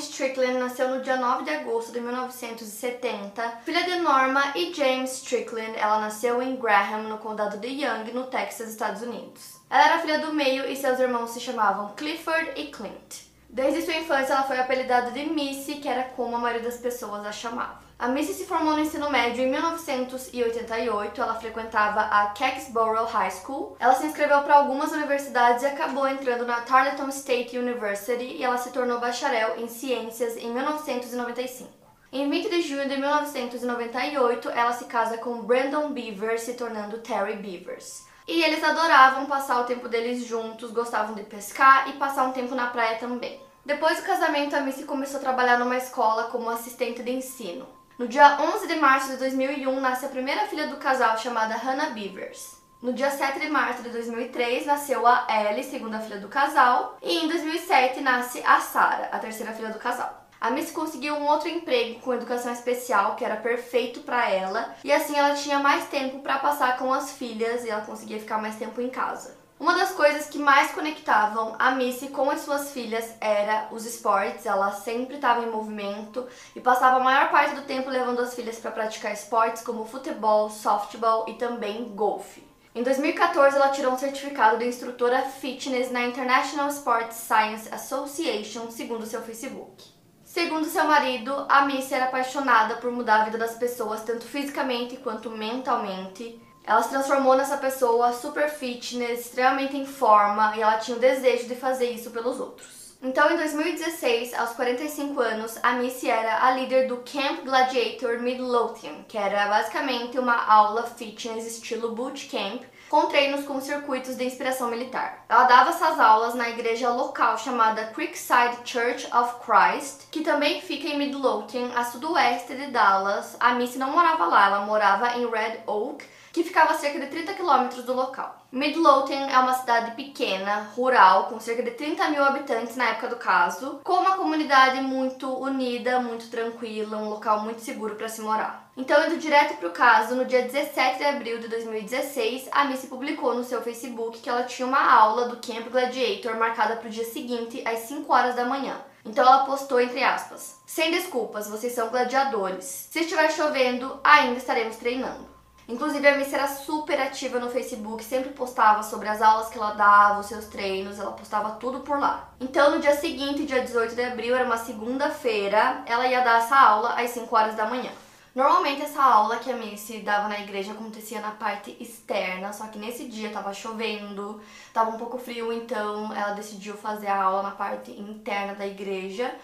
Strickland nasceu no dia 9 de agosto de 1970. Filha de Norma e James Strickland, ela nasceu em Graham, no condado de Young, no Texas, Estados Unidos. Ela era filha do meio e seus irmãos se chamavam Clifford e Clint. Desde sua infância, ela foi apelidada de Missy, que era como a maioria das pessoas a chamava. A Missy se formou no ensino médio em 1988. Ela frequentava a Kecksboro High School. Ela se inscreveu para algumas universidades e acabou entrando na Tarleton State University e ela se tornou bacharel em ciências em 1995. Em 20 de junho de 1998, ela se casa com Brandon Beaver, se tornando Terry Beavers. E eles adoravam passar o tempo deles juntos, gostavam de pescar e passar um tempo na praia também. Depois do casamento, a Missy começou a trabalhar numa escola como assistente de ensino. No dia 11 de março de 2001, nasce a primeira filha do casal, chamada Hannah Beavers. No dia 7 de março de 2003, nasceu a Ellie, segunda filha do casal, e em 2007 nasce a Sarah, a terceira filha do casal. A Miss conseguiu um outro emprego com educação especial que era perfeito para ela e assim ela tinha mais tempo para passar com as filhas e ela conseguia ficar mais tempo em casa. Uma das coisas que mais conectavam a Missy com as suas filhas era os esportes. Ela sempre estava em movimento e passava a maior parte do tempo levando as filhas para praticar esportes como futebol, softball e também golfe. Em 2014, ela tirou um certificado de instrutora fitness na International Sports Science Association, segundo seu Facebook. Segundo seu marido, a Missy era apaixonada por mudar a vida das pessoas, tanto fisicamente quanto mentalmente. Ela se transformou nessa pessoa super fitness, extremamente em forma, e ela tinha o desejo de fazer isso pelos outros. Então, em 2016, aos 45 anos, a Missy era a líder do Camp Gladiator Midlothian, que era basicamente uma aula fitness estilo bootcamp, com treinos com circuitos de inspiração militar. Ela dava essas aulas na igreja local chamada Creekside Church of Christ, que também fica em Midlothian, a sudoeste de Dallas. A Missy não morava lá, ela morava em Red Oak, que ficava a cerca de 30 quilômetros do local. Midlothian é uma cidade pequena, rural, com cerca de 30 mil habitantes na época do caso, com uma comunidade muito unida, muito tranquila, um local muito seguro para se morar. Então, indo direto para o caso, no dia 17 de abril de 2016, a Missy publicou no seu Facebook que ela tinha uma aula do Camp Gladiator marcada para o dia seguinte, às 5 horas da manhã. Então ela postou entre aspas: Sem desculpas, vocês são gladiadores. Se estiver chovendo, ainda estaremos treinando. Inclusive, a Miss era super ativa no Facebook, sempre postava sobre as aulas que ela dava, os seus treinos, ela postava tudo por lá. Então, no dia seguinte, dia 18 de abril, era uma segunda-feira, ela ia dar essa aula às 5 horas da manhã. Normalmente essa aula que a Missy dava na igreja acontecia na parte externa, só que nesse dia tava chovendo, tava um pouco frio, então ela decidiu fazer a aula na parte interna da igreja.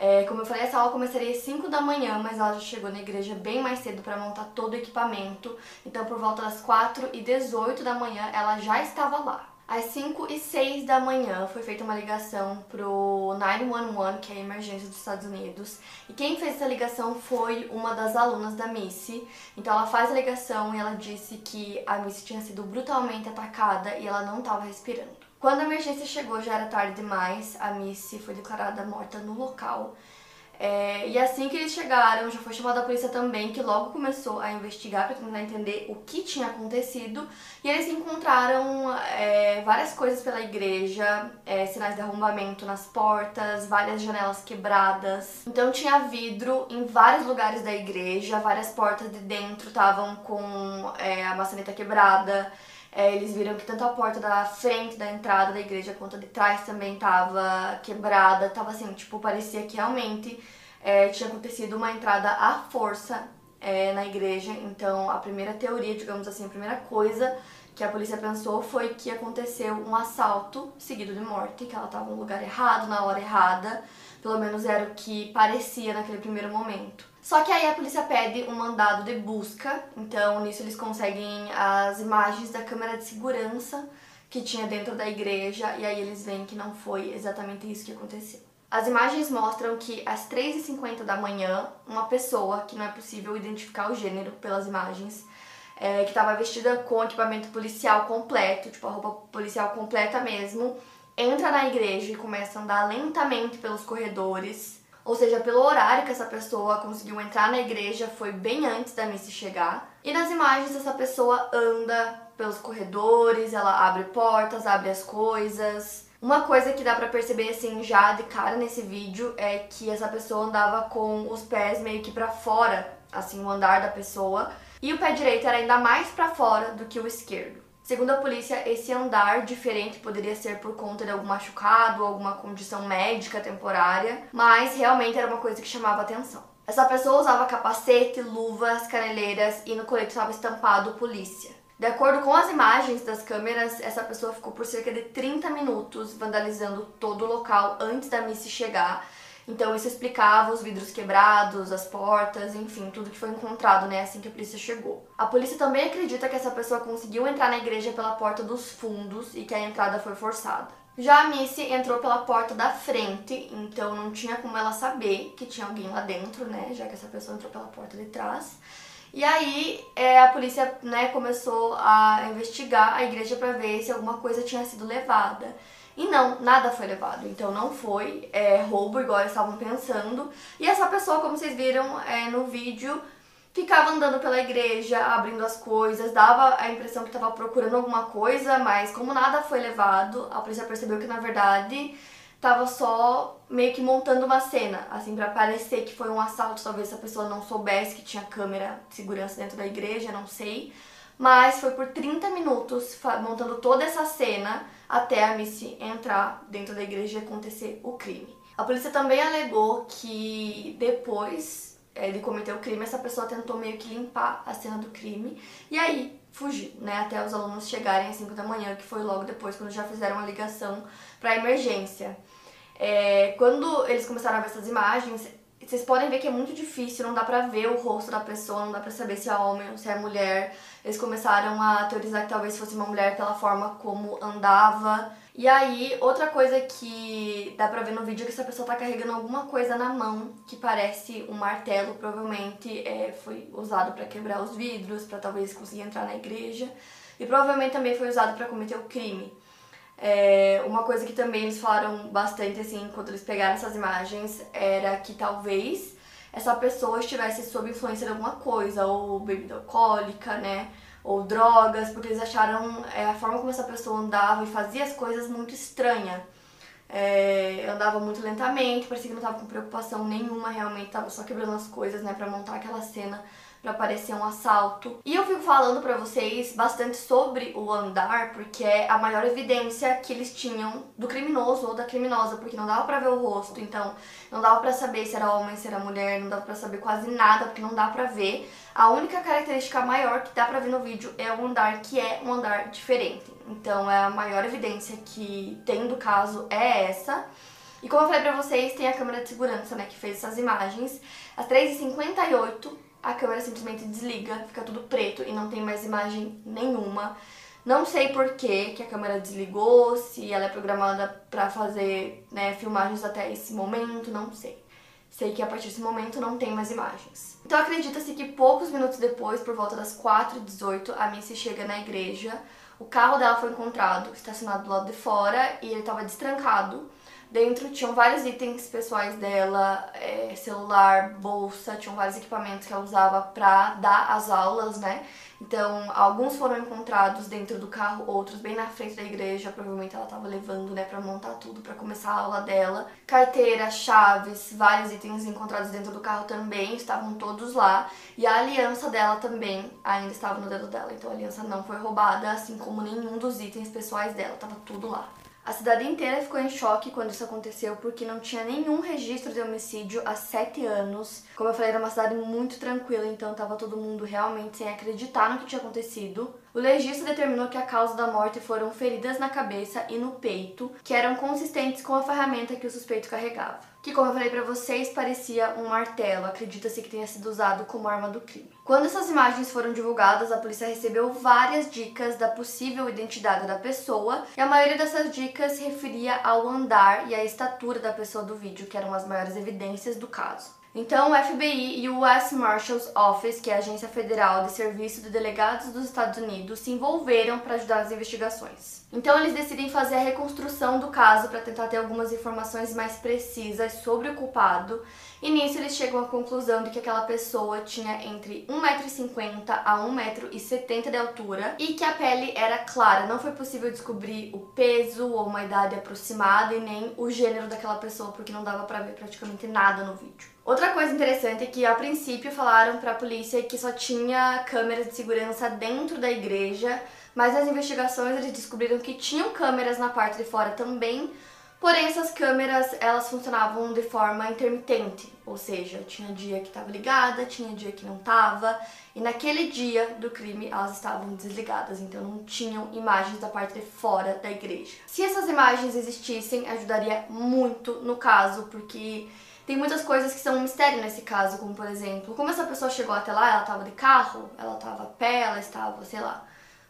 É, como eu falei, essa aula começaria às 5 da manhã, mas ela já chegou na igreja bem mais cedo para montar todo o equipamento. Então, por volta das 4 e 18 da manhã, ela já estava lá. Às 5 e 6 da manhã foi feita uma ligação pro 911, que é a emergência dos Estados Unidos. E quem fez essa ligação foi uma das alunas da Missy. Então ela faz a ligação e ela disse que a Missy tinha sido brutalmente atacada e ela não estava respirando. Quando a emergência chegou, já era tarde demais, a Missy foi declarada morta no local. É, e assim que eles chegaram, já foi chamada a polícia também, que logo começou a investigar para tentar entender o que tinha acontecido. E eles encontraram é, várias coisas pela igreja, é, sinais de arrombamento nas portas, várias janelas quebradas. Então tinha vidro em vários lugares da igreja, várias portas de dentro estavam com é, a maçaneta quebrada. É, eles viram que tanto a porta da frente da entrada da igreja quanto a de trás também tava quebrada. Tava assim, tipo, parecia que realmente é, tinha acontecido uma entrada à força é, na igreja. Então, a primeira teoria, digamos assim, a primeira coisa que a polícia pensou foi que aconteceu um assalto seguido de morte, que ela estava no lugar errado, na hora errada. Pelo menos era o que parecia naquele primeiro momento. Só que aí a polícia pede um mandado de busca, então nisso eles conseguem as imagens da câmera de segurança que tinha dentro da igreja e aí eles veem que não foi exatamente isso que aconteceu. As imagens mostram que às 3h50 da manhã, uma pessoa, que não é possível identificar o gênero pelas imagens, é, que estava vestida com equipamento policial completo, tipo a roupa policial completa mesmo, entra na igreja e começa a andar lentamente pelos corredores. Ou seja, pelo horário que essa pessoa conseguiu entrar na igreja foi bem antes da Missy chegar. E nas imagens essa pessoa anda pelos corredores, ela abre portas, abre as coisas, uma coisa que dá pra perceber assim já de cara nesse vídeo é que essa pessoa andava com os pés meio que pra fora, assim, o andar da pessoa, e o pé direito era ainda mais pra fora do que o esquerdo. Segundo a polícia, esse andar diferente poderia ser por conta de algum machucado, alguma condição médica temporária, mas realmente era uma coisa que chamava atenção. Essa pessoa usava capacete, luvas, caneleiras e no colete estava estampado polícia. De acordo com as imagens das câmeras, essa pessoa ficou por cerca de 30 minutos vandalizando todo o local antes da Missy chegar. Então isso explicava os vidros quebrados, as portas, enfim, tudo que foi encontrado, né, assim que a polícia chegou. A polícia também acredita que essa pessoa conseguiu entrar na igreja pela porta dos fundos e que a entrada foi forçada. Já a Missy entrou pela porta da frente, então não tinha como ela saber que tinha alguém lá dentro, né, já que essa pessoa entrou pela porta de trás. E aí é, a polícia né, começou a investigar a igreja para ver se alguma coisa tinha sido levada. E não, nada foi levado. Então não foi é, roubo, igual eles estavam pensando. E essa pessoa, como vocês viram é, no vídeo, ficava andando pela igreja, abrindo as coisas, dava a impressão que estava procurando alguma coisa, mas como nada foi levado, a polícia percebeu que na verdade tava só meio que montando uma cena, assim, para parecer que foi um assalto. Talvez a pessoa não soubesse que tinha câmera de segurança dentro da igreja, não sei. Mas foi por 30 minutos montando toda essa cena até a Missy entrar dentro da igreja e acontecer o crime. A polícia também alegou que depois de cometer o crime, essa pessoa tentou meio que limpar a cena do crime e aí fugiu, né? Até os alunos chegarem às 5 da manhã, que foi logo depois, quando já fizeram a ligação para emergência. É, quando eles começaram a ver essas imagens, vocês podem ver que é muito difícil, não dá pra ver o rosto da pessoa, não dá pra saber se é homem ou se é mulher. Eles começaram a teorizar que talvez fosse uma mulher pela forma como andava. E aí, outra coisa que dá pra ver no vídeo é que essa pessoa tá carregando alguma coisa na mão que parece um martelo, provavelmente é, foi usado para quebrar os vidros, para talvez conseguir entrar na igreja. E provavelmente também foi usado para cometer o crime. É, uma coisa que também eles falaram bastante, assim, quando eles pegaram essas imagens, era que talvez essa pessoa estivesse sob influência de alguma coisa, ou bebida alcoólica, né? Ou drogas, porque eles acharam é, a forma como essa pessoa andava e fazia as coisas muito estranha. É, andava muito lentamente, parecia que não estava com preocupação nenhuma, realmente estava só quebrando as coisas, né, para montar aquela cena para parecer um assalto. E eu fico falando para vocês bastante sobre o andar, porque é a maior evidência que eles tinham do criminoso ou da criminosa, porque não dava para ver o rosto, então não dava para saber se era homem, se era mulher, não dava para saber quase nada, porque não dá para ver. A única característica maior que dá para ver no vídeo é o andar, que é um andar diferente. Então é a maior evidência que tem do caso é essa. E como eu falei pra vocês, tem a câmera de segurança, né, que fez essas imagens. Às 3h58, a câmera simplesmente desliga, fica tudo preto e não tem mais imagem nenhuma. Não sei por que, a câmera desligou, se ela é programada para fazer né, filmagens até esse momento, não sei. Sei que a partir desse momento não tem mais imagens. Então acredita-se que poucos minutos depois, por volta das 4h18, a Missy chega na igreja. O carro dela foi encontrado estacionado do lado de fora e ele estava destrancado. Dentro tinham vários itens pessoais dela, é, celular, bolsa, tinham vários equipamentos que ela usava para dar as aulas, né? Então, alguns foram encontrados dentro do carro, outros bem na frente da igreja, provavelmente ela estava levando, né, para montar tudo, para começar a aula dela. Carteira, chaves, vários itens encontrados dentro do carro também estavam todos lá, e a aliança dela também ainda estava no dedo dela. Então, a aliança não foi roubada, assim como nenhum dos itens pessoais dela, estava tudo lá. A cidade inteira ficou em choque quando isso aconteceu, porque não tinha nenhum registro de homicídio há sete anos. Como eu falei, era uma cidade muito tranquila, então estava todo mundo realmente sem acreditar no que tinha acontecido. O legista determinou que a causa da morte foram feridas na cabeça e no peito, que eram consistentes com a ferramenta que o suspeito carregava. Que, como eu falei para vocês, parecia um martelo. Acredita-se que tenha sido usado como arma do crime. Quando essas imagens foram divulgadas, a polícia recebeu várias dicas da possível identidade da pessoa, e a maioria dessas dicas se referia ao andar e à estatura da pessoa do vídeo, que eram as maiores evidências do caso. Então, o FBI e o US Marshals Office, que é a Agência Federal de Serviço de Delegados dos Estados Unidos, se envolveram para ajudar nas investigações. Então, eles decidem fazer a reconstrução do caso para tentar ter algumas informações mais precisas sobre o culpado, e nisso eles chegam à conclusão de que aquela pessoa tinha entre 1,50m a 1,70m de altura e que a pele era clara. Não foi possível descobrir o peso ou uma idade aproximada e nem o gênero daquela pessoa, porque não dava para ver praticamente nada no vídeo. Outra coisa interessante é que a princípio falaram para a polícia que só tinha câmeras de segurança dentro da igreja, mas nas investigações eles descobriram que tinham câmeras na parte de fora também, porém essas câmeras elas funcionavam de forma intermitente, ou seja, tinha dia que estava ligada, tinha dia que não estava, e naquele dia do crime elas estavam desligadas, então não tinham imagens da parte de fora da igreja. Se essas imagens existissem, ajudaria muito no caso, porque tem muitas coisas que são um mistério nesse caso, como por exemplo, como essa pessoa chegou até lá, ela estava de carro, ela estava a pé, ela estava, sei lá,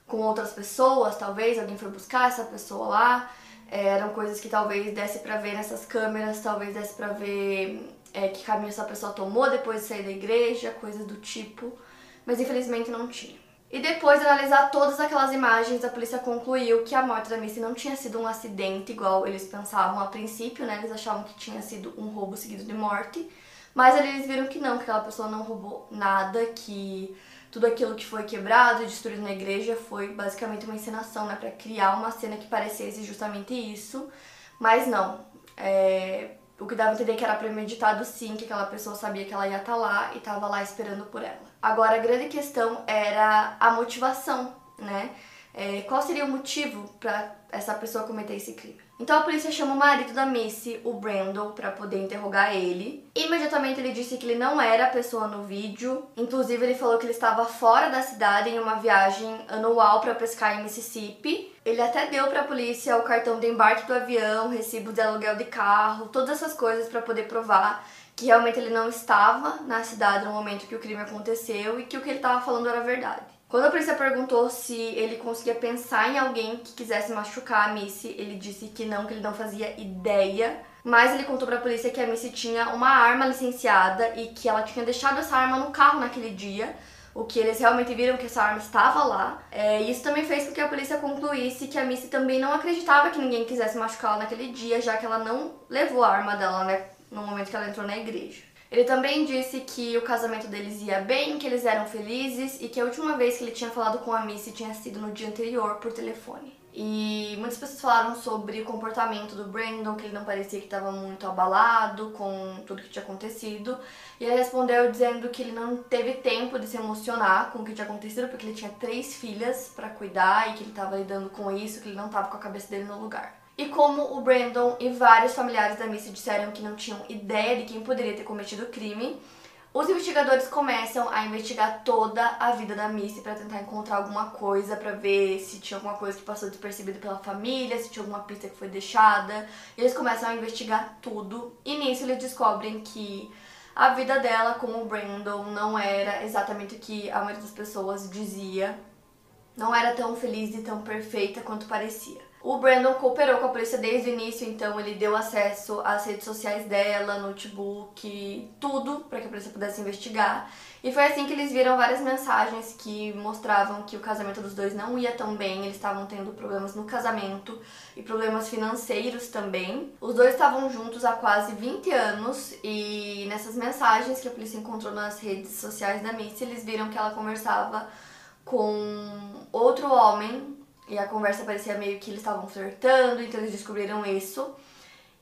com outras pessoas, talvez alguém foi buscar essa pessoa lá. É, eram coisas que talvez desse para ver nessas câmeras, talvez desse para ver é, que caminho essa pessoa tomou depois de sair da igreja, coisas do tipo, mas infelizmente não tinha. E depois de analisar todas aquelas imagens, a polícia concluiu que a morte da Missy não tinha sido um acidente igual eles pensavam a princípio, né? Eles achavam que tinha sido um roubo seguido de morte, mas eles viram que não, que aquela pessoa não roubou nada, que tudo aquilo que foi quebrado e destruído na igreja foi basicamente uma encenação, né, para criar uma cena que parecesse justamente isso, mas não. É, o que dava a entender que era premeditado sim, que aquela pessoa sabia que ela ia estar tá lá e estava lá esperando por ela. Agora, a grande questão era a motivação, né? É, qual seria o motivo para essa pessoa cometer esse crime? Então a polícia chama o marido da Missy, o Brandon, para poder interrogar ele. Imediatamente ele disse que ele não era a pessoa no vídeo. Inclusive ele falou que ele estava fora da cidade em uma viagem anual para pescar em Mississippi. Ele até deu para a polícia o cartão de embarque do avião, recibo de aluguel de carro, todas essas coisas para poder provar que realmente ele não estava na cidade no momento que o crime aconteceu e que o que ele estava falando era verdade. Quando a polícia perguntou se ele conseguia pensar em alguém que quisesse machucar a Missy, ele disse que não, que ele não fazia ideia. Mas ele contou para a polícia que a Missy tinha uma arma licenciada e que ela tinha deixado essa arma no carro naquele dia. O que eles realmente viram que essa arma estava lá. É, isso também fez com que a polícia concluísse que a Missy também não acreditava que ninguém quisesse machucá-la naquele dia, já que ela não levou a arma dela, né? No momento que ela entrou na igreja. Ele também disse que o casamento deles ia bem, que eles eram felizes e que a última vez que ele tinha falado com a Missy tinha sido no dia anterior por telefone. E muitas pessoas falaram sobre o comportamento do Brandon, que ele não parecia que estava muito abalado com tudo que tinha acontecido. E ele respondeu dizendo que ele não teve tempo de se emocionar com o que tinha acontecido, porque ele tinha três filhas para cuidar e que ele estava lidando com isso, que ele não estava com a cabeça dele no lugar. E como o Brandon e vários familiares da Missy disseram que não tinham ideia de quem poderia ter cometido o crime, os investigadores começam a investigar toda a vida da Missy para tentar encontrar alguma coisa, para ver se tinha alguma coisa que passou despercebida pela família, se tinha alguma pista que foi deixada. Eles começam a investigar tudo e nisso eles descobrem que a vida dela com o Brandon não era exatamente o que a maioria das pessoas dizia. Não era tão feliz e tão perfeita quanto parecia. O Brandon cooperou com a polícia desde o início, então ele deu acesso às redes sociais dela, notebook, tudo para que a polícia pudesse investigar. E foi assim que eles viram várias mensagens que mostravam que o casamento dos dois não ia tão bem, eles estavam tendo problemas no casamento e problemas financeiros também. Os dois estavam juntos há quase 20 anos e nessas mensagens que a polícia encontrou nas redes sociais da Missy, eles viram que ela conversava com outro homem e a conversa parecia meio que eles estavam flertando, então eles descobriram isso.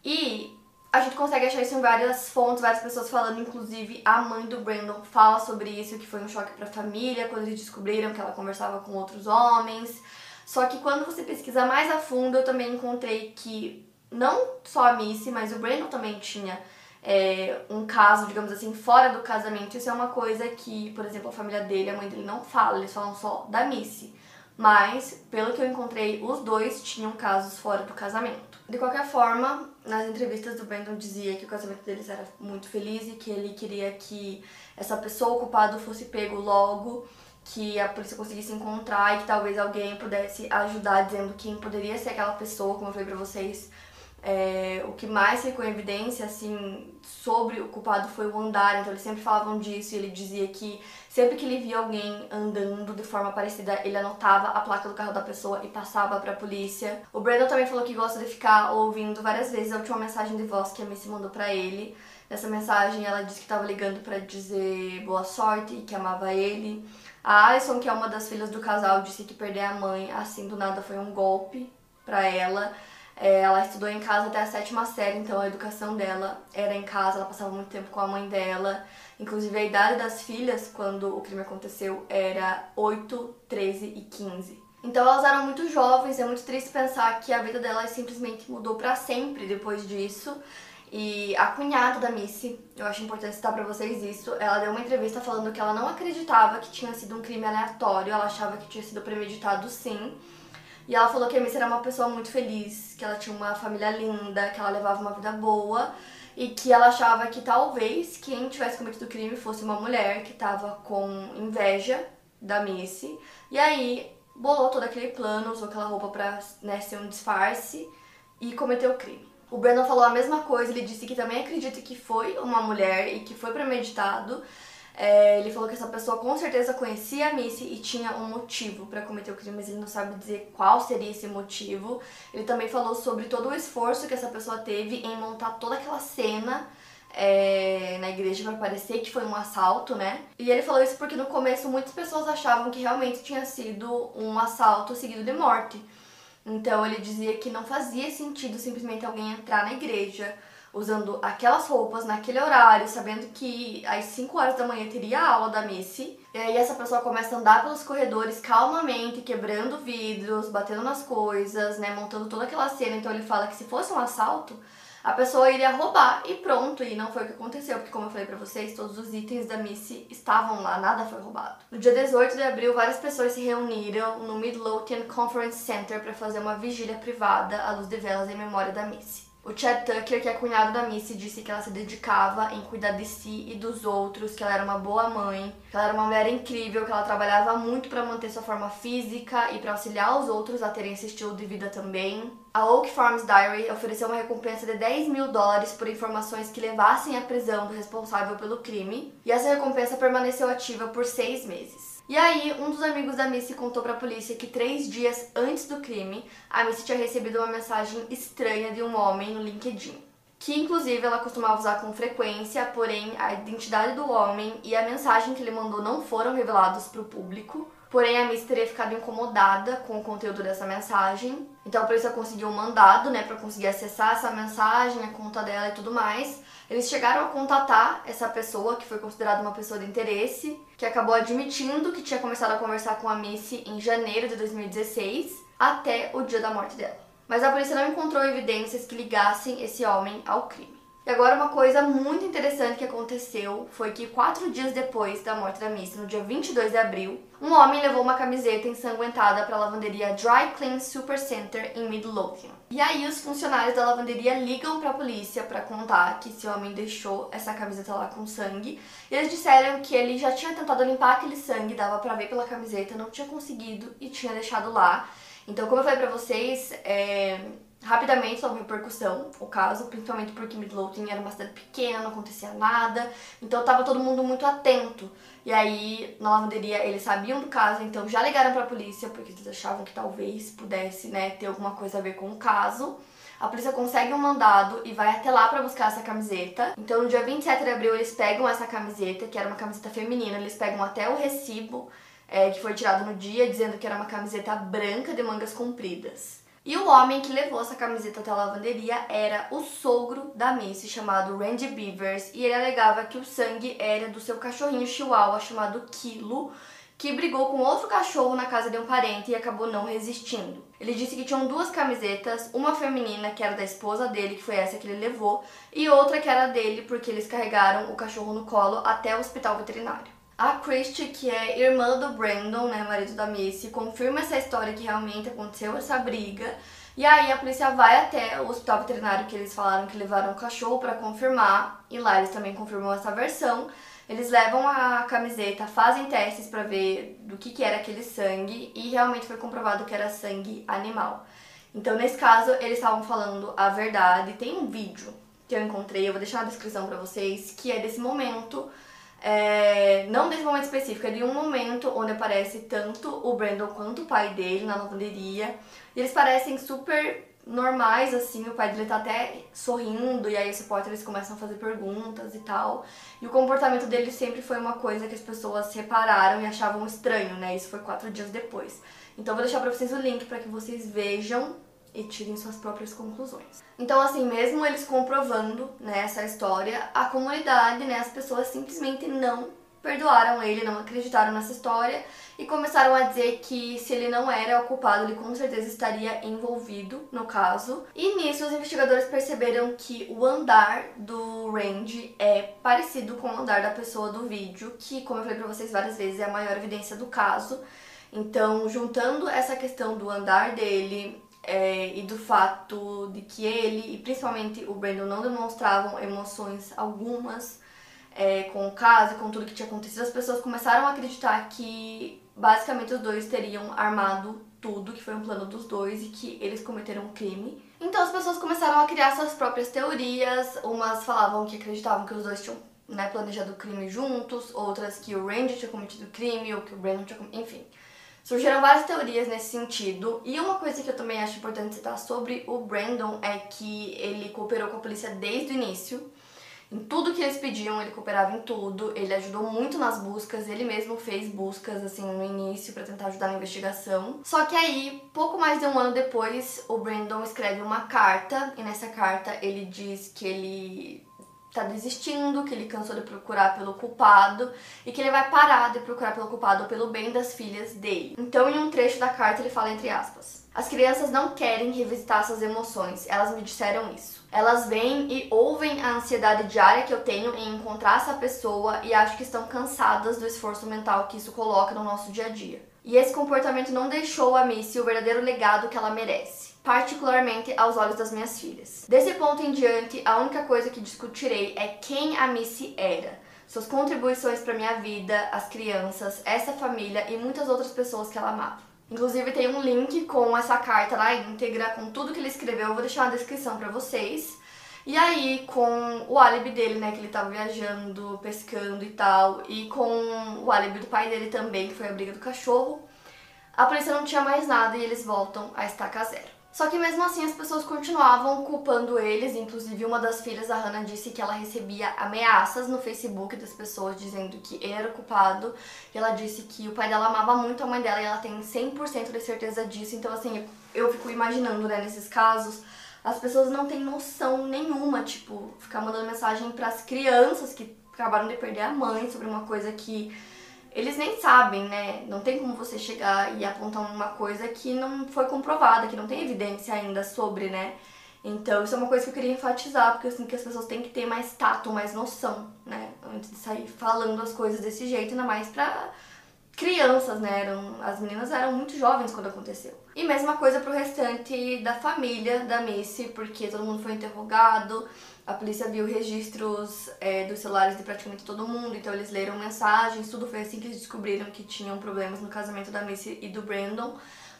E a gente consegue achar isso em várias fontes, várias pessoas falando, inclusive a mãe do Brandon fala sobre isso, que foi um choque para a família quando eles descobriram que ela conversava com outros homens. Só que quando você pesquisa mais a fundo, eu também encontrei que não só a Missy, mas o Brandon também tinha é, um caso, digamos assim, fora do casamento. Isso é uma coisa que, por exemplo, a família dele, a mãe dele não fala, eles falam só da Missy mas pelo que eu encontrei, os dois tinham casos fora do casamento. De qualquer forma, nas entrevistas do Brandon dizia que o casamento deles era muito feliz e que ele queria que essa pessoa ocupada fosse pego logo, que a polícia conseguisse encontrar e que talvez alguém pudesse ajudar dizendo quem poderia ser aquela pessoa, como eu falei pra vocês. É, o que mais ficou em evidência, assim, sobre o culpado foi o andar, então eles sempre falavam disso e ele dizia que sempre que ele via alguém andando de forma parecida, ele anotava a placa do carro da pessoa e passava pra polícia. O Brandon também falou que gosta de ficar ouvindo várias vezes a última mensagem de voz que a Missy mandou pra ele. Nessa mensagem ela disse que estava ligando para dizer boa sorte e que amava ele. A Alison, que é uma das filhas do casal, disse que perder a mãe assim do nada foi um golpe para ela. É, ela estudou em casa até a sétima série, então a educação dela era em casa, ela passava muito tempo com a mãe dela. Inclusive, a idade das filhas, quando o crime aconteceu, era 8, 13 e 15. Então, elas eram muito jovens, é muito triste pensar que a vida delas simplesmente mudou para sempre depois disso. E a cunhada da Missy, eu acho importante citar pra vocês isso, ela deu uma entrevista falando que ela não acreditava que tinha sido um crime aleatório, ela achava que tinha sido premeditado sim. E ela falou que a Missy era uma pessoa muito feliz, que ela tinha uma família linda, que ela levava uma vida boa e que ela achava que talvez quem tivesse cometido o crime fosse uma mulher que estava com inveja da Missy. E aí bolou todo aquele plano, usou aquela roupa pra né, ser um disfarce e cometeu o crime. O Brandon falou a mesma coisa, ele disse que também acredita que foi uma mulher e que foi premeditado. É, ele falou que essa pessoa com certeza conhecia a Missy e tinha um motivo para cometer o crime, mas ele não sabe dizer qual seria esse motivo. Ele também falou sobre todo o esforço que essa pessoa teve em montar toda aquela cena é, na igreja para parecer que foi um assalto, né? E ele falou isso porque no começo muitas pessoas achavam que realmente tinha sido um assalto seguido de morte. Então ele dizia que não fazia sentido simplesmente alguém entrar na igreja usando aquelas roupas naquele horário, sabendo que às 5 horas da manhã teria a aula da Missy. E aí essa pessoa começa a andar pelos corredores calmamente, quebrando vidros, batendo nas coisas, né, montando toda aquela cena. Então ele fala que se fosse um assalto, a pessoa iria roubar e pronto, e não foi o que aconteceu, porque como eu falei pra vocês, todos os itens da Missy estavam lá, nada foi roubado. No dia 18 de abril, várias pessoas se reuniram no Midlothian Conference Center para fazer uma vigília privada à luz de velas em memória da Missy. O Chad Tucker, que é cunhado da Missy, disse que ela se dedicava em cuidar de si e dos outros, que ela era uma boa mãe, que ela era uma mulher incrível, que ela trabalhava muito para manter sua forma física e para auxiliar os outros a terem esse estilo de vida também. A Oak Farms Diary ofereceu uma recompensa de 10 mil dólares por informações que levassem à prisão do responsável pelo crime, e essa recompensa permaneceu ativa por seis meses. E aí, um dos amigos da Missy contou pra polícia que três dias antes do crime, a Missy tinha recebido uma mensagem estranha de um homem no LinkedIn. Que inclusive ela costumava usar com frequência, porém a identidade do homem e a mensagem que ele mandou não foram revelados para o público. Porém, a Miss teria ficado incomodada com o conteúdo dessa mensagem. Então a polícia conseguiu um mandado, né, para conseguir acessar essa mensagem, a conta dela e tudo mais. Eles chegaram a contatar essa pessoa, que foi considerada uma pessoa de interesse, que acabou admitindo que tinha começado a conversar com a Missy em janeiro de 2016, até o dia da morte dela. Mas a polícia não encontrou evidências que ligassem esse homem ao crime. E agora uma coisa muito interessante que aconteceu foi que quatro dias depois da morte da Missy, no dia 22 de abril, um homem levou uma camiseta ensanguentada para a lavanderia Dry Clean Super Center em Midlothian. E aí os funcionários da lavanderia ligam para a polícia para contar que esse homem deixou essa camiseta lá com sangue. E eles disseram que ele já tinha tentado limpar aquele sangue, dava para ver pela camiseta, não tinha conseguido e tinha deixado lá. Então, como eu falei para vocês, é, Rapidamente houve repercussão, o caso, principalmente porque Midlothian era uma cidade pequena, não acontecia nada, então tava todo mundo muito atento. E aí, na lavanderia, eles sabiam do caso, então já ligaram pra polícia, porque eles achavam que talvez pudesse, né, ter alguma coisa a ver com o caso. A polícia consegue um mandado e vai até lá para buscar essa camiseta. Então, no dia 27 de abril, eles pegam essa camiseta, que era uma camiseta feminina, eles pegam até o recibo é, que foi tirado no dia, dizendo que era uma camiseta branca de mangas compridas. E o homem que levou essa camiseta até a lavanderia era o sogro da Missy, chamado Randy Beavers, e ele alegava que o sangue era do seu cachorrinho chihuahua chamado Kilo, que brigou com outro cachorro na casa de um parente e acabou não resistindo. Ele disse que tinham duas camisetas, uma feminina, que era da esposa dele, que foi essa que ele levou, e outra que era dele, porque eles carregaram o cachorro no colo até o hospital veterinário. A Christie, que é irmã do Brandon, né, marido da Missy, confirma essa história que realmente aconteceu essa briga. E aí a polícia vai até o hospital veterinário que eles falaram que levaram o cachorro para confirmar, e lá eles também confirmam essa versão. Eles levam a camiseta, fazem testes para ver do que, que era aquele sangue e realmente foi comprovado que era sangue animal. Então, nesse caso, eles estavam falando a verdade. Tem um vídeo que eu encontrei, eu vou deixar na descrição para vocês, que é desse momento, é, não desse momento específico, é de um momento onde aparece tanto o Brandon quanto o pai dele na lavanderia. E eles parecem super normais, assim, o pai dele tá até sorrindo, e aí os repórteres começam a fazer perguntas e tal. E o comportamento dele sempre foi uma coisa que as pessoas repararam e achavam estranho, né? Isso foi quatro dias depois. Então vou deixar pra vocês o link para que vocês vejam e tirem suas próprias conclusões. Então, assim, mesmo eles comprovando né, essa história, a comunidade, né, as pessoas simplesmente não perdoaram ele, não acreditaram nessa história e começaram a dizer que se ele não era o culpado, ele com certeza estaria envolvido no caso. E nisso os investigadores perceberam que o andar do Randy é parecido com o andar da pessoa do vídeo, que, como eu falei pra vocês várias vezes, é a maior evidência do caso. Então, juntando essa questão do andar dele, é, e do fato de que ele e principalmente o Brandon não demonstravam emoções algumas é, com o caso e com tudo que tinha acontecido, as pessoas começaram a acreditar que basicamente os dois teriam armado tudo, que foi um plano dos dois e que eles cometeram um crime. Então as pessoas começaram a criar suas próprias teorias, umas falavam que acreditavam que os dois tinham né, planejado o crime juntos, outras que o Randy tinha cometido o crime ou que o Brandon tinha cometido, enfim. Surgiram várias teorias nesse sentido, e uma coisa que eu também acho importante citar sobre o Brandon é que ele cooperou com a polícia desde o início. Em tudo que eles pediam, ele cooperava em tudo. Ele ajudou muito nas buscas, ele mesmo fez buscas assim no início para tentar ajudar na investigação. Só que aí, pouco mais de um ano depois, o Brandon escreve uma carta e nessa carta ele diz que ele tá desistindo, que ele cansou de procurar pelo culpado e que ele vai parar de procurar pelo culpado pelo bem das filhas dele. Então, em um trecho da carta, ele fala entre aspas: As crianças não querem revisitar suas emoções, elas me disseram isso. Elas veem e ouvem a ansiedade diária que eu tenho em encontrar essa pessoa e acho que estão cansadas do esforço mental que isso coloca no nosso dia a dia. E esse comportamento não deixou a Missy o verdadeiro legado que ela merece particularmente aos olhos das minhas filhas. Desse ponto em diante, a única coisa que discutirei é quem a Missy era, suas contribuições para minha vida, as crianças, essa família e muitas outras pessoas que ela amava. Inclusive tem um link com essa carta na íntegra, com tudo que ele escreveu, eu vou deixar na descrição para vocês. E aí, com o álibi dele, né, que ele tava viajando, pescando e tal, e com o álibi do pai dele também, que foi a briga do cachorro, a polícia não tinha mais nada e eles voltam a estaca zero. Só que mesmo assim as pessoas continuavam culpando eles, inclusive uma das filhas da Hannah disse que ela recebia ameaças no Facebook das pessoas dizendo que era o culpado. E ela disse que o pai dela amava muito a mãe dela e ela tem 100% de certeza disso. Então assim, eu fico imaginando, né, nesses casos, as pessoas não têm noção nenhuma, tipo, ficar mandando mensagem para as crianças que acabaram de perder a mãe sobre uma coisa que eles nem sabem, né? Não tem como você chegar e apontar uma coisa que não foi comprovada, que não tem evidência ainda sobre, né? Então, isso é uma coisa que eu queria enfatizar, porque eu sinto que as pessoas têm que ter mais tato, mais noção, né? Antes de sair falando as coisas desse jeito, ainda mais pra crianças, né? Eram, as meninas eram muito jovens quando aconteceu. E mesma coisa pro restante da família da Missy, porque todo mundo foi interrogado, a polícia viu registros é, dos celulares de praticamente todo mundo, então eles leram mensagens, tudo foi assim que eles descobriram que tinham problemas no casamento da Missy e do Brandon.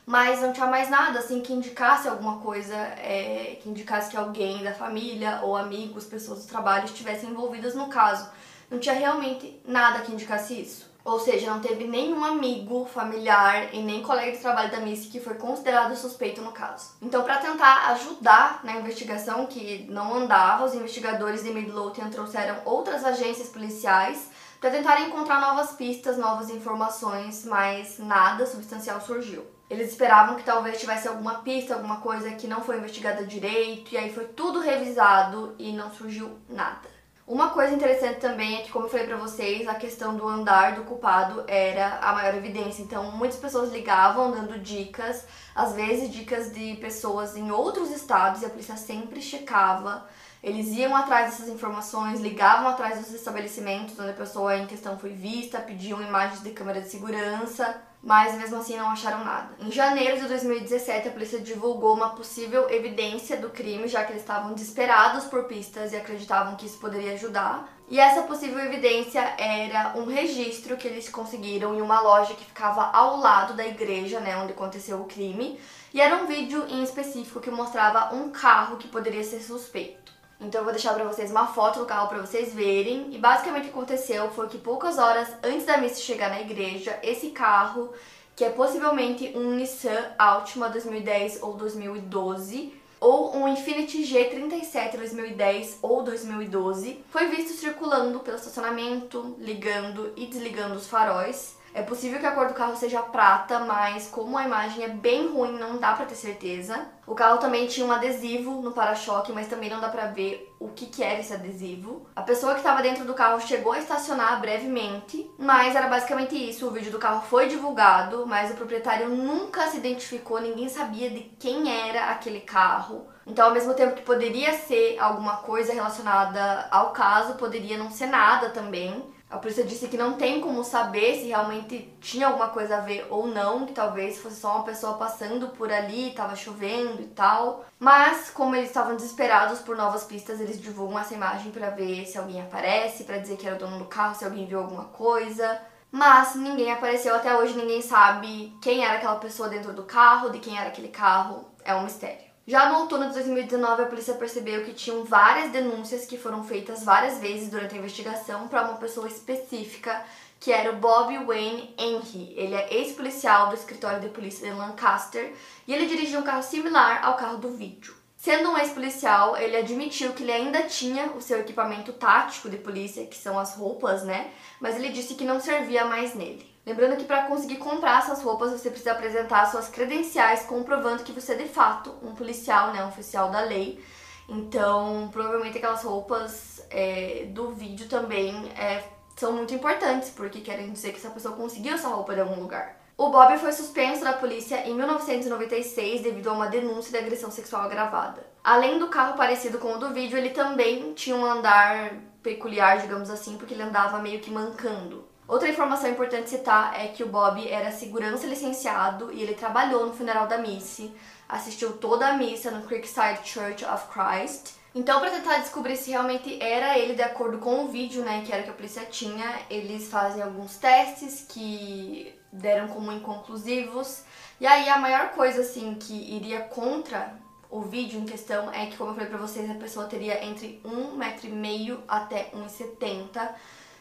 Mas não tinha mais nada assim que indicasse alguma coisa, é, que indicasse que alguém da família ou amigos, pessoas do trabalho estivessem envolvidas no caso. Não tinha realmente nada que indicasse isso. Ou seja, não teve nenhum amigo, familiar e nem colega de trabalho da Missy que foi considerado suspeito no caso. Então, para tentar ajudar na investigação que não andava, os investigadores de Midlothian trouxeram outras agências policiais para tentar encontrar novas pistas, novas informações, mas nada substancial surgiu. Eles esperavam que talvez tivesse alguma pista, alguma coisa que não foi investigada direito, e aí foi tudo revisado e não surgiu nada. Uma coisa interessante também é que, como eu falei pra vocês, a questão do andar do culpado era a maior evidência. Então, muitas pessoas ligavam dando dicas, às vezes dicas de pessoas em outros estados, e a polícia sempre checava. Eles iam atrás dessas informações, ligavam atrás dos estabelecimentos onde a pessoa em questão foi vista, pediam imagens de câmera de segurança. Mas mesmo assim não acharam nada. Em janeiro de 2017, a polícia divulgou uma possível evidência do crime, já que eles estavam desesperados por pistas e acreditavam que isso poderia ajudar. E essa possível evidência era um registro que eles conseguiram em uma loja que ficava ao lado da igreja, né, onde aconteceu o crime. E era um vídeo em específico que mostrava um carro que poderia ser suspeito. Então eu vou deixar pra vocês uma foto do carro pra vocês verem. E basicamente o que aconteceu foi que poucas horas antes da Missy chegar na igreja, esse carro, que é possivelmente um Nissan Altima 2010 ou 2012, ou um Infiniti G37 2010 ou 2012, foi visto circulando pelo estacionamento, ligando e desligando os faróis. É possível que a cor do carro seja prata, mas como a imagem é bem ruim, não dá pra ter certeza. O carro também tinha um adesivo no para-choque, mas também não dá pra ver o que, que era esse adesivo. A pessoa que estava dentro do carro chegou a estacionar brevemente, mas era basicamente isso. O vídeo do carro foi divulgado, mas o proprietário nunca se identificou, ninguém sabia de quem era aquele carro. Então, ao mesmo tempo que poderia ser alguma coisa relacionada ao caso, poderia não ser nada também. A polícia disse que não tem como saber se realmente tinha alguma coisa a ver ou não, que talvez fosse só uma pessoa passando por ali, estava chovendo e tal. Mas, como eles estavam desesperados por novas pistas, eles divulgam essa imagem para ver se alguém aparece, para dizer que era o dono do carro, se alguém viu alguma coisa. Mas ninguém apareceu até hoje, ninguém sabe quem era aquela pessoa dentro do carro, de quem era aquele carro, é um mistério. Já no outono de 2019, a polícia percebeu que tinham várias denúncias que foram feitas várias vezes durante a investigação para uma pessoa específica, que era o Bob Wayne Henry. Ele é ex-policial do escritório de polícia de Lancaster e ele dirigia um carro similar ao carro do vídeo. Sendo um ex-policial, ele admitiu que ele ainda tinha o seu equipamento tático de polícia, que são as roupas, né? Mas ele disse que não servia mais nele. Lembrando que para conseguir comprar essas roupas você precisa apresentar suas credenciais comprovando que você é de fato um policial, né, um oficial da lei. Então, provavelmente aquelas roupas é, do vídeo também é, são muito importantes, porque querem dizer que essa pessoa conseguiu essa roupa de algum lugar. O Bob foi suspenso da polícia em 1996 devido a uma denúncia de agressão sexual agravada. Além do carro parecido com o do vídeo, ele também tinha um andar peculiar, digamos assim, porque ele andava meio que mancando. Outra informação importante citar é que o Bob era segurança licenciado e ele trabalhou no funeral da Missy, assistiu toda a missa no Creekside Church of Christ. Então, para tentar descobrir se realmente era ele de acordo com o vídeo, né, que era que a polícia tinha, eles fazem alguns testes que deram como inconclusivos. E aí a maior coisa assim que iria contra o vídeo em questão é que, como eu falei pra vocês, a pessoa teria entre 1,5m até 1,70m.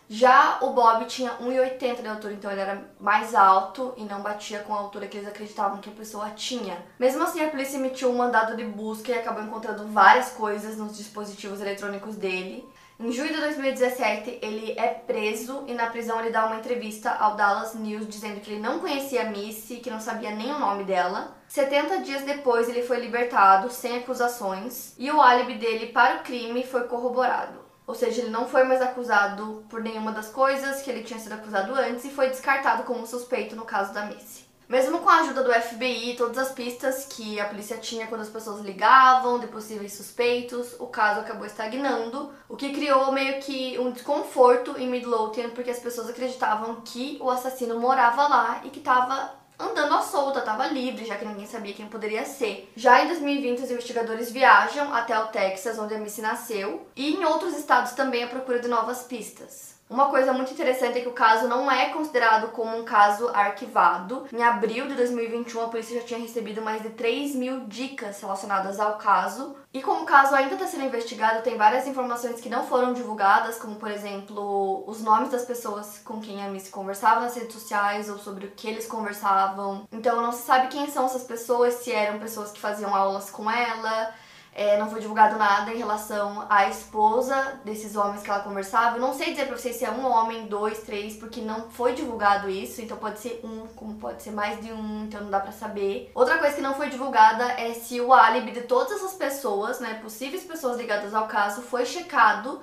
Já o Bob tinha 1,80 de altura, então ele era mais alto e não batia com a altura que eles acreditavam que a pessoa tinha. Mesmo assim, a polícia emitiu um mandado de busca e acabou encontrando várias coisas nos dispositivos eletrônicos dele. Em junho de 2017, ele é preso e na prisão ele dá uma entrevista ao Dallas News dizendo que ele não conhecia a Missy, que não sabia nem o nome dela. 70 dias depois, ele foi libertado sem acusações e o álibi dele para o crime foi corroborado. Ou seja, ele não foi mais acusado por nenhuma das coisas que ele tinha sido acusado antes e foi descartado como suspeito no caso da Missy. Mesmo com a ajuda do FBI todas as pistas que a polícia tinha quando as pessoas ligavam de possíveis suspeitos, o caso acabou estagnando, o que criou meio que um desconforto em Midlothian porque as pessoas acreditavam que o assassino morava lá e que estava andando à solta, estava livre, já que ninguém sabia quem poderia ser. Já em 2020, os investigadores viajam até o Texas, onde a Missy nasceu, e em outros estados também à procura de novas pistas. Uma coisa muito interessante é que o caso não é considerado como um caso arquivado. Em abril de 2021, a polícia já tinha recebido mais de 3 mil dicas relacionadas ao caso. E como o caso ainda está sendo investigado, tem várias informações que não foram divulgadas, como por exemplo os nomes das pessoas com quem a Miss conversava nas redes sociais ou sobre o que eles conversavam. Então não se sabe quem são essas pessoas, se eram pessoas que faziam aulas com ela é, não foi divulgado nada em relação à esposa desses homens que ela conversava. Eu não sei dizer pra vocês se é um homem, dois, três, porque não foi divulgado isso. Então pode ser um, como pode ser mais de um, então não dá pra saber. Outra coisa que não foi divulgada é se o álibi de todas essas pessoas, né, possíveis pessoas ligadas ao caso, foi checado.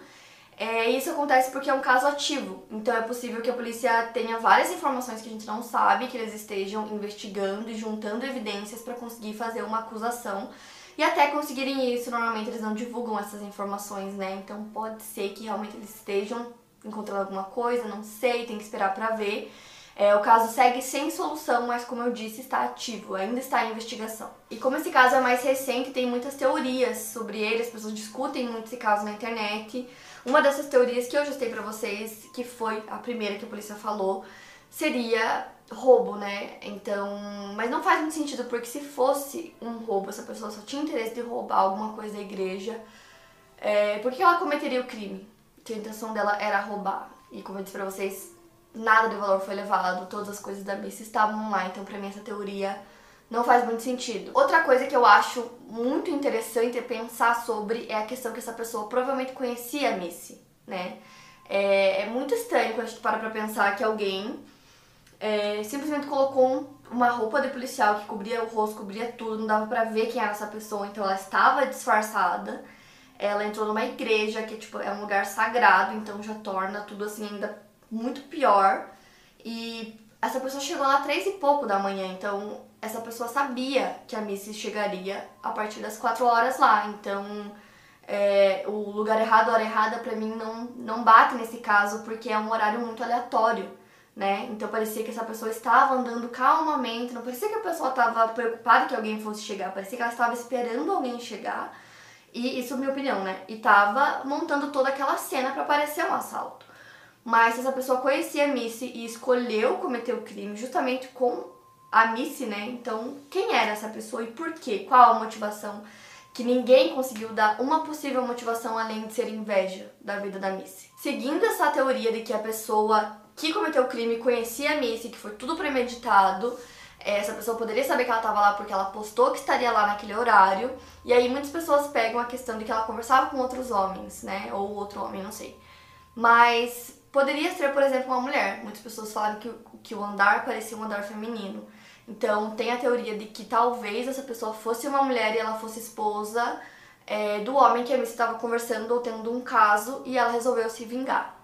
É, isso acontece porque é um caso ativo, então é possível que a polícia tenha várias informações que a gente não sabe, que eles estejam investigando e juntando evidências para conseguir fazer uma acusação e até conseguirem isso, normalmente eles não divulgam essas informações, né? Então pode ser que realmente eles estejam encontrando alguma coisa, não sei, tem que esperar pra ver. É, o caso segue sem solução, mas como eu disse, está ativo, ainda está em investigação. E como esse caso é mais recente, tem muitas teorias sobre ele, as pessoas discutem muito esse caso na internet. Uma dessas teorias que eu já citei pra vocês, que foi a primeira que a polícia falou, seria roubo, né? Então, mas não faz muito sentido porque se fosse um roubo, essa pessoa só tinha interesse de roubar alguma coisa da igreja, é, por que ela cometeria o crime? Que a intenção dela era roubar. E como eu disse pra vocês, nada de valor foi levado, todas as coisas da missa estavam lá, então pra mim essa teoria não faz muito sentido. Outra coisa que eu acho muito interessante pensar sobre é a questão que essa pessoa provavelmente conhecia a Missy, né? É, é muito estranho quando a gente para pra pensar que alguém é, simplesmente colocou um, uma roupa de policial que cobria o rosto, cobria tudo, não dava pra ver quem era essa pessoa, então ela estava disfarçada. Ela entrou numa igreja que tipo, é um lugar sagrado, então já torna tudo assim ainda muito pior. E essa pessoa chegou lá três e pouco da manhã, então essa pessoa sabia que a Missy chegaria a partir das quatro horas lá. Então é, o lugar errado, a hora errada, pra mim não, não bate nesse caso, porque é um horário muito aleatório né? Então parecia que essa pessoa estava andando calmamente, não parecia que a pessoa estava preocupada que alguém fosse chegar, parecia que ela estava esperando alguém chegar. E isso é minha opinião, né? E tava montando toda aquela cena para parecer um assalto. Mas essa pessoa conhecia a Missy e escolheu cometer o crime justamente com a Missy, né? Então, quem era essa pessoa e por quê? Qual a motivação? Que ninguém conseguiu dar uma possível motivação além de ser inveja da vida da Missy. Seguindo essa teoria de que a pessoa que cometeu o crime conhecia a Missy, que foi tudo premeditado. É, essa pessoa poderia saber que ela estava lá porque ela postou que estaria lá naquele horário. E aí muitas pessoas pegam a questão de que ela conversava com outros homens, né? Ou outro homem, não sei. Mas poderia ser, por exemplo, uma mulher. Muitas pessoas falaram que, que o andar parecia um andar feminino. Então tem a teoria de que talvez essa pessoa fosse uma mulher e ela fosse esposa é, do homem que a Missy estava conversando ou tendo um caso e ela resolveu se vingar.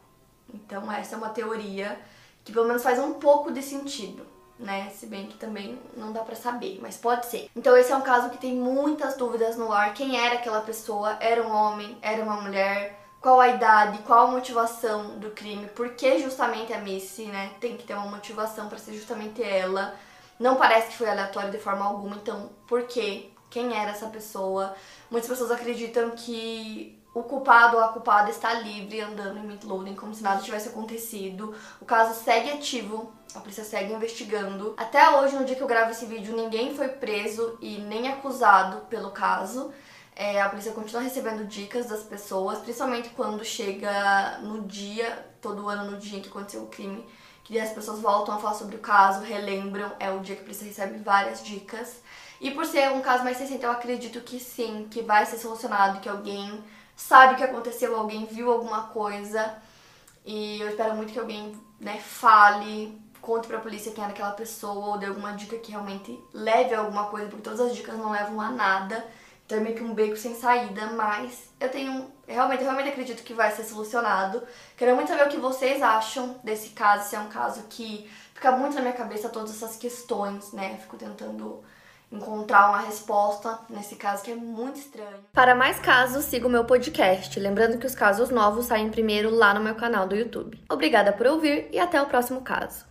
Então essa é uma teoria que pelo menos faz um pouco de sentido, né? Se bem que também não dá para saber, mas pode ser. Então esse é um caso que tem muitas dúvidas no ar. Quem era aquela pessoa? Era um homem? Era uma mulher? Qual a idade? Qual a motivação do crime? Por que justamente a Missy, né? Tem que ter uma motivação para ser justamente ela. Não parece que foi aleatório de forma alguma, então por quê? Quem era essa pessoa? Muitas pessoas acreditam que o culpado ou a culpada está livre andando em Midlothian como se nada tivesse acontecido. O caso segue ativo, a polícia segue investigando. Até hoje, no dia que eu gravo esse vídeo, ninguém foi preso e nem acusado pelo caso. É, a polícia continua recebendo dicas das pessoas, principalmente quando chega no dia, todo ano no dia em que aconteceu o crime, que as pessoas voltam a falar sobre o caso, relembram, é o dia que a polícia recebe várias dicas. E por ser um caso mais recente, eu acredito que sim, que vai ser solucionado, que alguém sabe o que aconteceu, alguém viu alguma coisa. E eu espero muito que alguém, né, fale, conte pra polícia quem era aquela pessoa ou dê alguma dica que realmente leve a alguma coisa, porque todas as dicas não levam a nada. Então é meio que um beco sem saída, mas eu tenho. Realmente, eu realmente acredito que vai ser solucionado. Quero muito saber o que vocês acham desse caso, se é um caso que fica muito na minha cabeça todas essas questões, né? Fico tentando encontrar uma resposta nesse caso que é muito estranho. Para mais casos, siga o meu podcast. Lembrando que os casos novos saem primeiro lá no meu canal do YouTube. Obrigada por ouvir e até o próximo caso.